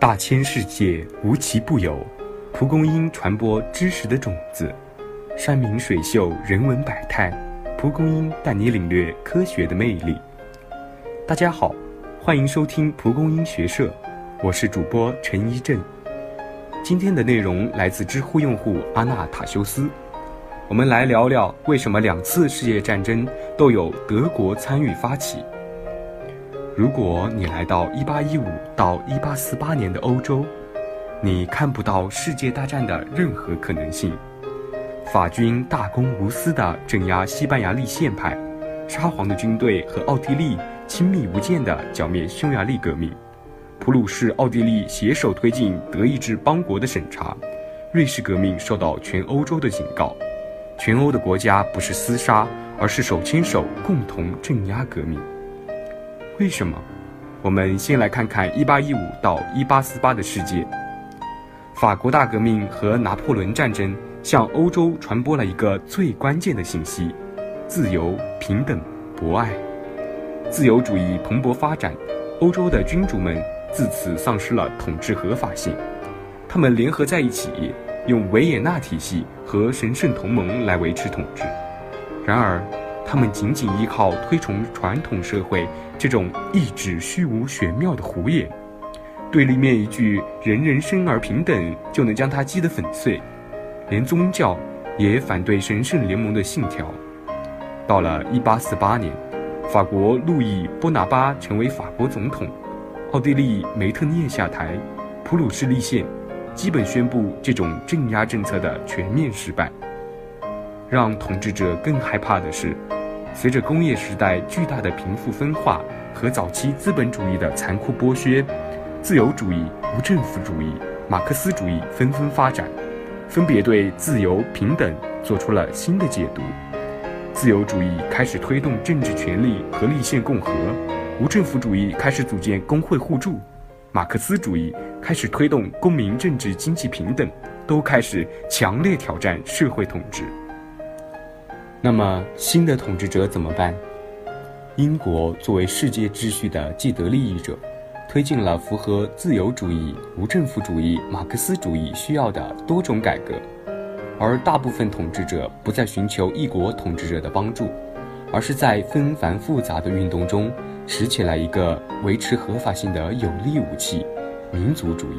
大千世界无奇不有，蒲公英传播知识的种子。山明水秀，人文百态，蒲公英带你领略科学的魅力。大家好，欢迎收听蒲公英学社，我是主播陈一正。今天的内容来自知乎用户阿纳塔修斯，我们来聊聊为什么两次世界战争都有德国参与发起。如果你来到1815到1848年的欧洲，你看不到世界大战的任何可能性。法军大公无私地镇压西班牙立宪派，沙皇的军队和奥地利亲密无间地剿灭匈牙利革命，普鲁士、奥地利携手推进德意志邦国的审查，瑞士革命受到全欧洲的警告，全欧的国家不是厮杀，而是手牵手共同镇压革命。为什么？我们先来看看1815到1848的世界。法国大革命和拿破仑战争向欧洲传播了一个最关键的信息：自由、平等、博爱。自由主义蓬勃发展，欧洲的君主们自此丧失了统治合法性。他们联合在一起，用维也纳体系和神圣同盟来维持统治。然而，他们仅仅依靠推崇传统社会这种意志虚无玄妙的胡言，对立面一句“人人生而平等”就能将它击得粉碎，连宗教也反对神圣联盟的信条。到了1848年，法国路易波拿巴成为法国总统，奥地利梅特涅下台，普鲁士立宪，基本宣布这种镇压政策的全面失败。让统治者更害怕的是。随着工业时代巨大的贫富分化和早期资本主义的残酷剥削，自由主义、无政府主义、马克思主义纷纷发展，分别对自由、平等做出了新的解读。自由主义开始推动政治权利和立宪共和，无政府主义开始组建工会互助，马克思主义开始推动公民政治经济平等，都开始强烈挑战社会统治。那么，新的统治者怎么办？英国作为世界秩序的既得利益者，推进了符合自由主义、无政府主义、马克思主义需要的多种改革，而大部分统治者不再寻求一国统治者的帮助，而是在纷繁复杂的运动中拾起来一个维持合法性的有力武器——民族主义。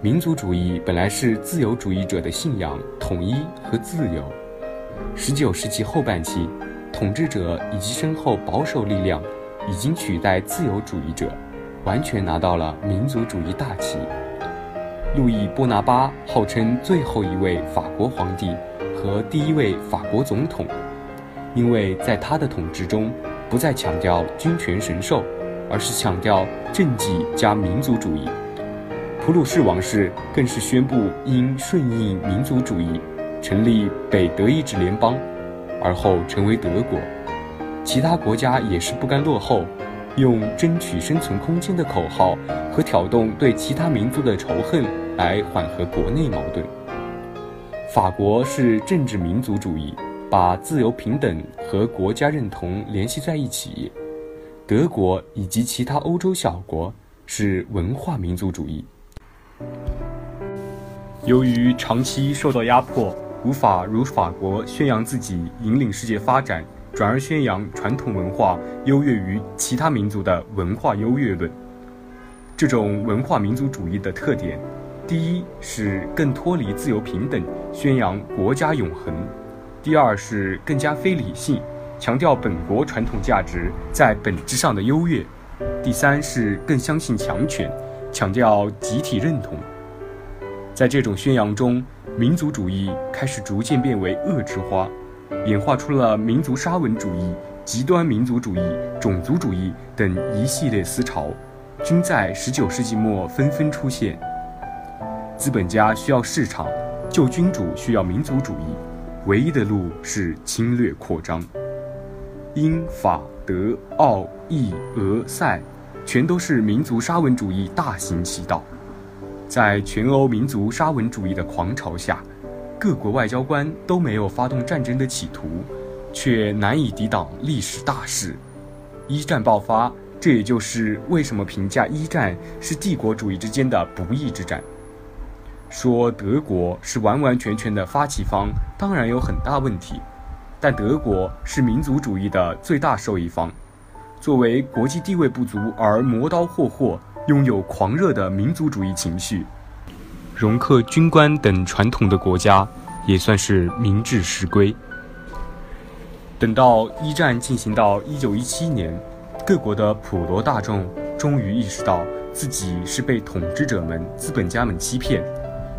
民族主义本来是自由主义者的信仰、统一和自由。十九世纪后半期，统治者以及身后保守力量已经取代自由主义者，完全拿到了民族主义大旗。路易波拿巴号称最后一位法国皇帝和第一位法国总统，因为在他的统治中，不再强调君权神授，而是强调政绩加民族主义。普鲁士王室更是宣布应顺应民族主义。成立北德意志联邦，而后成为德国。其他国家也是不甘落后，用争取生存空间的口号和挑动对其他民族的仇恨来缓和国内矛盾。法国是政治民族主义，把自由平等和国家认同联系在一起；德国以及其他欧洲小国是文化民族主义。由于长期受到压迫。无法如法国宣扬自己引领世界发展，转而宣扬传统文化优越于其他民族的文化优越论。这种文化民族主义的特点，第一是更脱离自由平等，宣扬国家永恒；第二是更加非理性，强调本国传统价值在本质上的优越；第三是更相信强权，强调集体认同。在这种宣扬中，民族主义开始逐渐变为恶之花，演化出了民族沙文主义、极端民族主义、种族主义等一系列思潮，均在19世纪末纷纷出现。资本家需要市场，旧君主需要民族主义，唯一的路是侵略扩张。英法德奥意俄塞，全都是民族沙文主义大行其道。在全欧民族沙文主义的狂潮下，各国外交官都没有发动战争的企图，却难以抵挡历史大势。一战爆发，这也就是为什么评价一战是帝国主义之间的不义之战。说德国是完完全全的发起方，当然有很大问题。但德国是民族主义的最大受益方，作为国际地位不足而磨刀霍霍，拥有狂热的民族主义情绪，容克军官等传统的国家，也算是明智实归。等到一战进行到一九一七年，各国的普罗大众终于意识到自己是被统治者们、资本家们欺骗，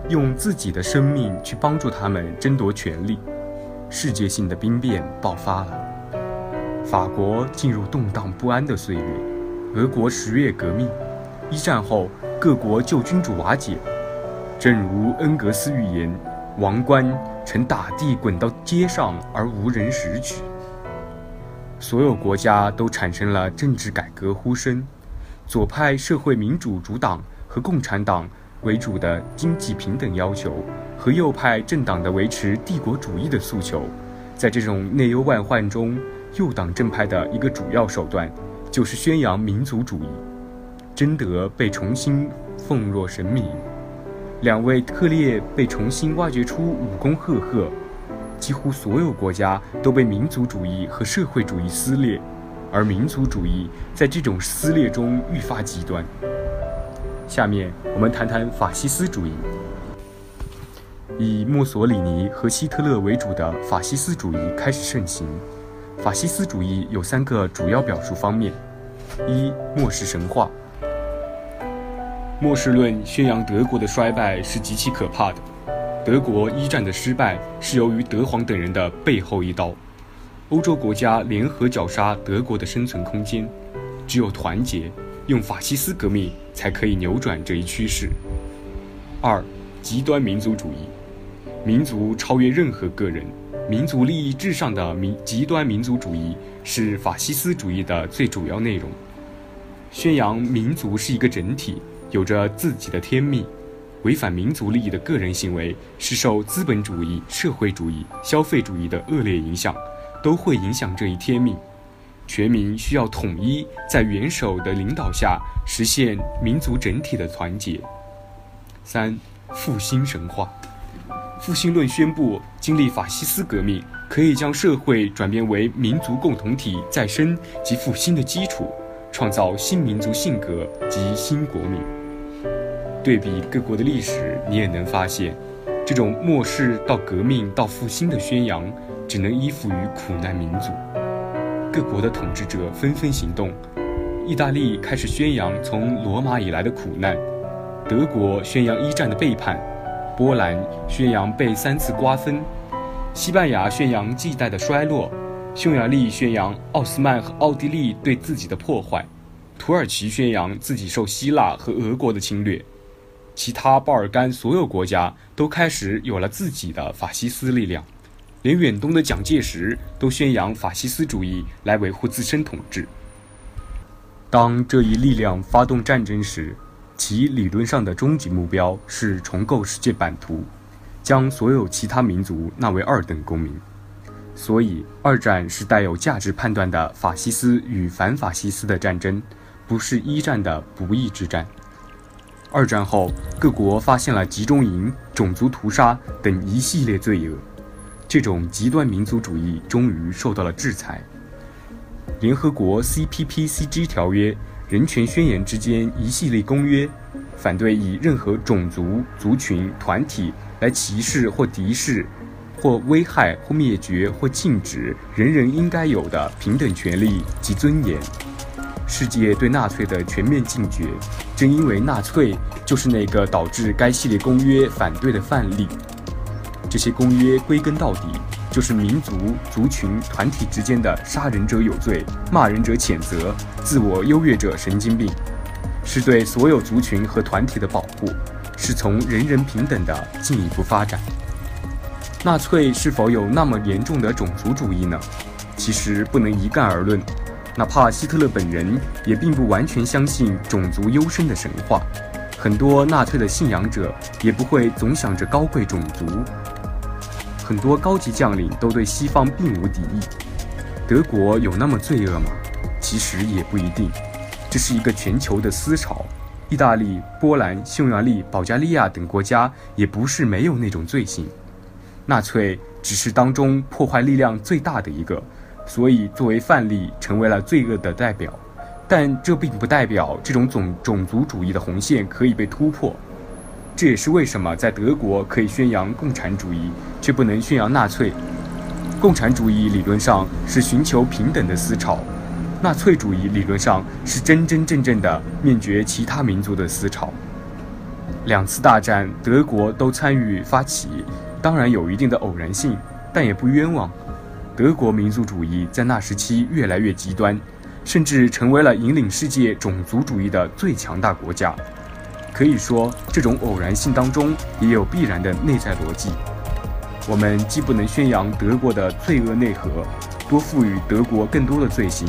用自己的生命去帮助他们争夺权力。世界性的兵变爆发了，法国进入动荡不安的岁月，俄国十月革命，一战后各国旧君主瓦解，正如恩格斯预言，王冠曾打地滚到街上而无人拾取。所有国家都产生了政治改革呼声，左派社会民主主党和共产党为主的经济平等要求。和右派政党的维持帝国主义的诉求，在这种内忧外患中，右党正派的一个主要手段就是宣扬民族主义。贞德被重新奉若神明，两位特列被重新挖掘出武功赫赫，几乎所有国家都被民族主义和社会主义撕裂，而民族主义在这种撕裂中愈发极端。下面我们谈谈法西斯主义。以墨索里尼和希特勒为主的法西斯主义开始盛行。法西斯主义有三个主要表述方面：一、末世神话。末世论宣扬德国的衰败是极其可怕的，德国一战的失败是由于德皇等人的背后一刀。欧洲国家联合绞杀德国的生存空间，只有团结，用法西斯革命才可以扭转这一趋势。二、极端民族主义。民族超越任何个人，民族利益至上的民极端民族主义是法西斯主义的最主要内容。宣扬民族是一个整体，有着自己的天命，违反民族利益的个人行为是受资本主义、社会主义、消费主义的恶劣影响，都会影响这一天命。全民需要统一，在元首的领导下实现民族整体的团结。三、复兴神话。复兴论宣布，经历法西斯革命，可以将社会转变为民族共同体再生及复兴的基础，创造新民族性格及新国民。对比各国的历史，你也能发现，这种末世到革命到复兴的宣扬，只能依附于苦难民族。各国的统治者纷纷行动，意大利开始宣扬从罗马以来的苦难，德国宣扬一战的背叛。波兰宣扬被三次瓜分，西班牙宣扬近代的衰落，匈牙利宣扬奥斯曼和奥地利对自己的破坏，土耳其宣扬自己受希腊和俄国的侵略，其他巴尔干所有国家都开始有了自己的法西斯力量，连远东的蒋介石都宣扬法西斯主义来维护自身统治。当这一力量发动战争时，其理论上的终极目标是重构世界版图，将所有其他民族纳为二等公民。所以，二战是带有价值判断的法西斯与反法西斯的战争，不是一战的不义之战。二战后，各国发现了集中营、种族屠杀等一系列罪恶，这种极端民族主义终于受到了制裁。联合国 CPPCG 条约。人权宣言之间一系列公约，反对以任何种族、族群、团体来歧视或敌视，或危害或灭绝或禁止人人应该有的平等权利及尊严。世界对纳粹的全面禁绝，正因为纳粹就是那个导致该系列公约反对的范例。这些公约归根到底。就是民族、族群、团体之间的杀人者有罪，骂人者谴责，自我优越者神经病，是对所有族群和团体的保护，是从人人平等的进一步发展。纳粹是否有那么严重的种族主义呢？其实不能一概而论，哪怕希特勒本人也并不完全相信种族优生的神话，很多纳粹的信仰者也不会总想着高贵种族。很多高级将领都对西方并无敌意。德国有那么罪恶吗？其实也不一定。这是一个全球的思潮。意大利、波兰、匈牙利、保加利亚等国家也不是没有那种罪行。纳粹只是当中破坏力量最大的一个，所以作为范例成为了罪恶的代表。但这并不代表这种种种族主义的红线可以被突破。这也是为什么在德国可以宣扬共产主义，却不能宣扬纳粹。共产主义理论上是寻求平等的思潮，纳粹主义理论上是真真正正的灭绝其他民族的思潮。两次大战，德国都参与发起，当然有一定的偶然性，但也不冤枉。德国民族主义在那时期越来越极端，甚至成为了引领世界种族主义的最强大国家。可以说，这种偶然性当中也有必然的内在逻辑。我们既不能宣扬德国的罪恶内核，多赋予德国更多的罪行，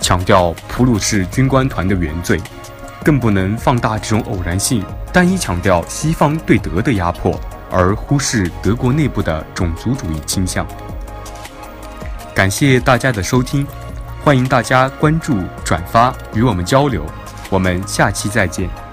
强调普鲁士军官团的原罪，更不能放大这种偶然性，单一强调西方对德的压迫，而忽视德国内部的种族主义倾向。感谢大家的收听，欢迎大家关注、转发与我们交流。我们下期再见。